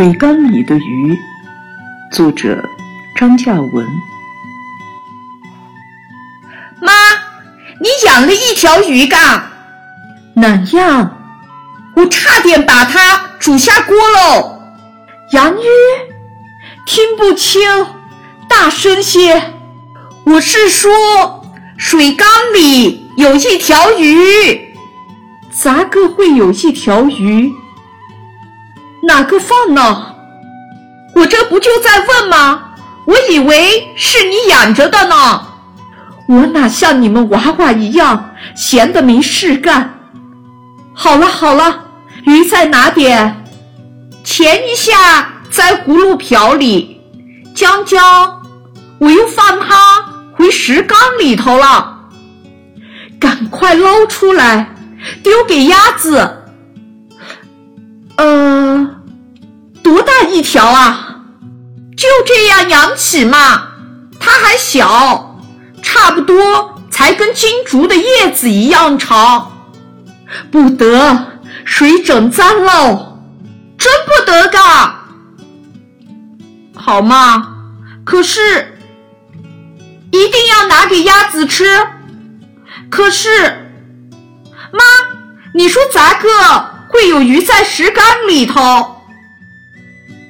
水缸里的鱼，作者张嘉文。妈，你养了一条鱼缸，哪样？我差点把它煮下锅喽。洋芋，听不清，大声些。我是说，水缸里有一条鱼。咋个会有一条鱼？哪个放呢？我这不就在问吗？我以为是你养着的呢。我哪像你们娃娃一样闲的没事干？好了好了，鱼在哪点。前一下在葫芦瓢里，江江我又放它回石缸里头了。赶快捞出来，丢给鸭子。一条啊？就这样养起嘛。它还小，差不多才跟金竹的叶子一样长。不得，水整脏喽，真不得噶。好嘛，可是一定要拿给鸭子吃。可是，妈，你说咋个？会有鱼在石缸里头。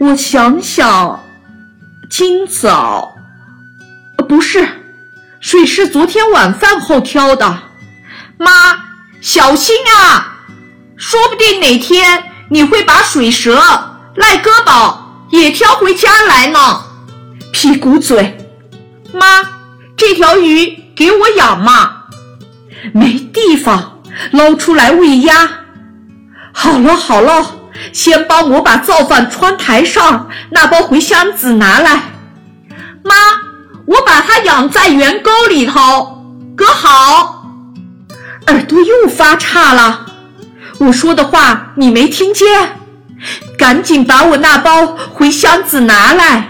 我想想，今早，不是，水是昨天晚饭后挑的。妈，小心啊！说不定哪天你会把水蛇、赖哥宝也挑回家来呢。屁股嘴，妈，这条鱼给我养嘛？没地方，捞出来喂鸭。好了好了，先帮我把造饭窗台上那包茴香籽拿来。妈，我把它养在圆沟里头，搁好。耳朵又发岔了，我说的话你没听见？赶紧把我那包茴香籽拿来。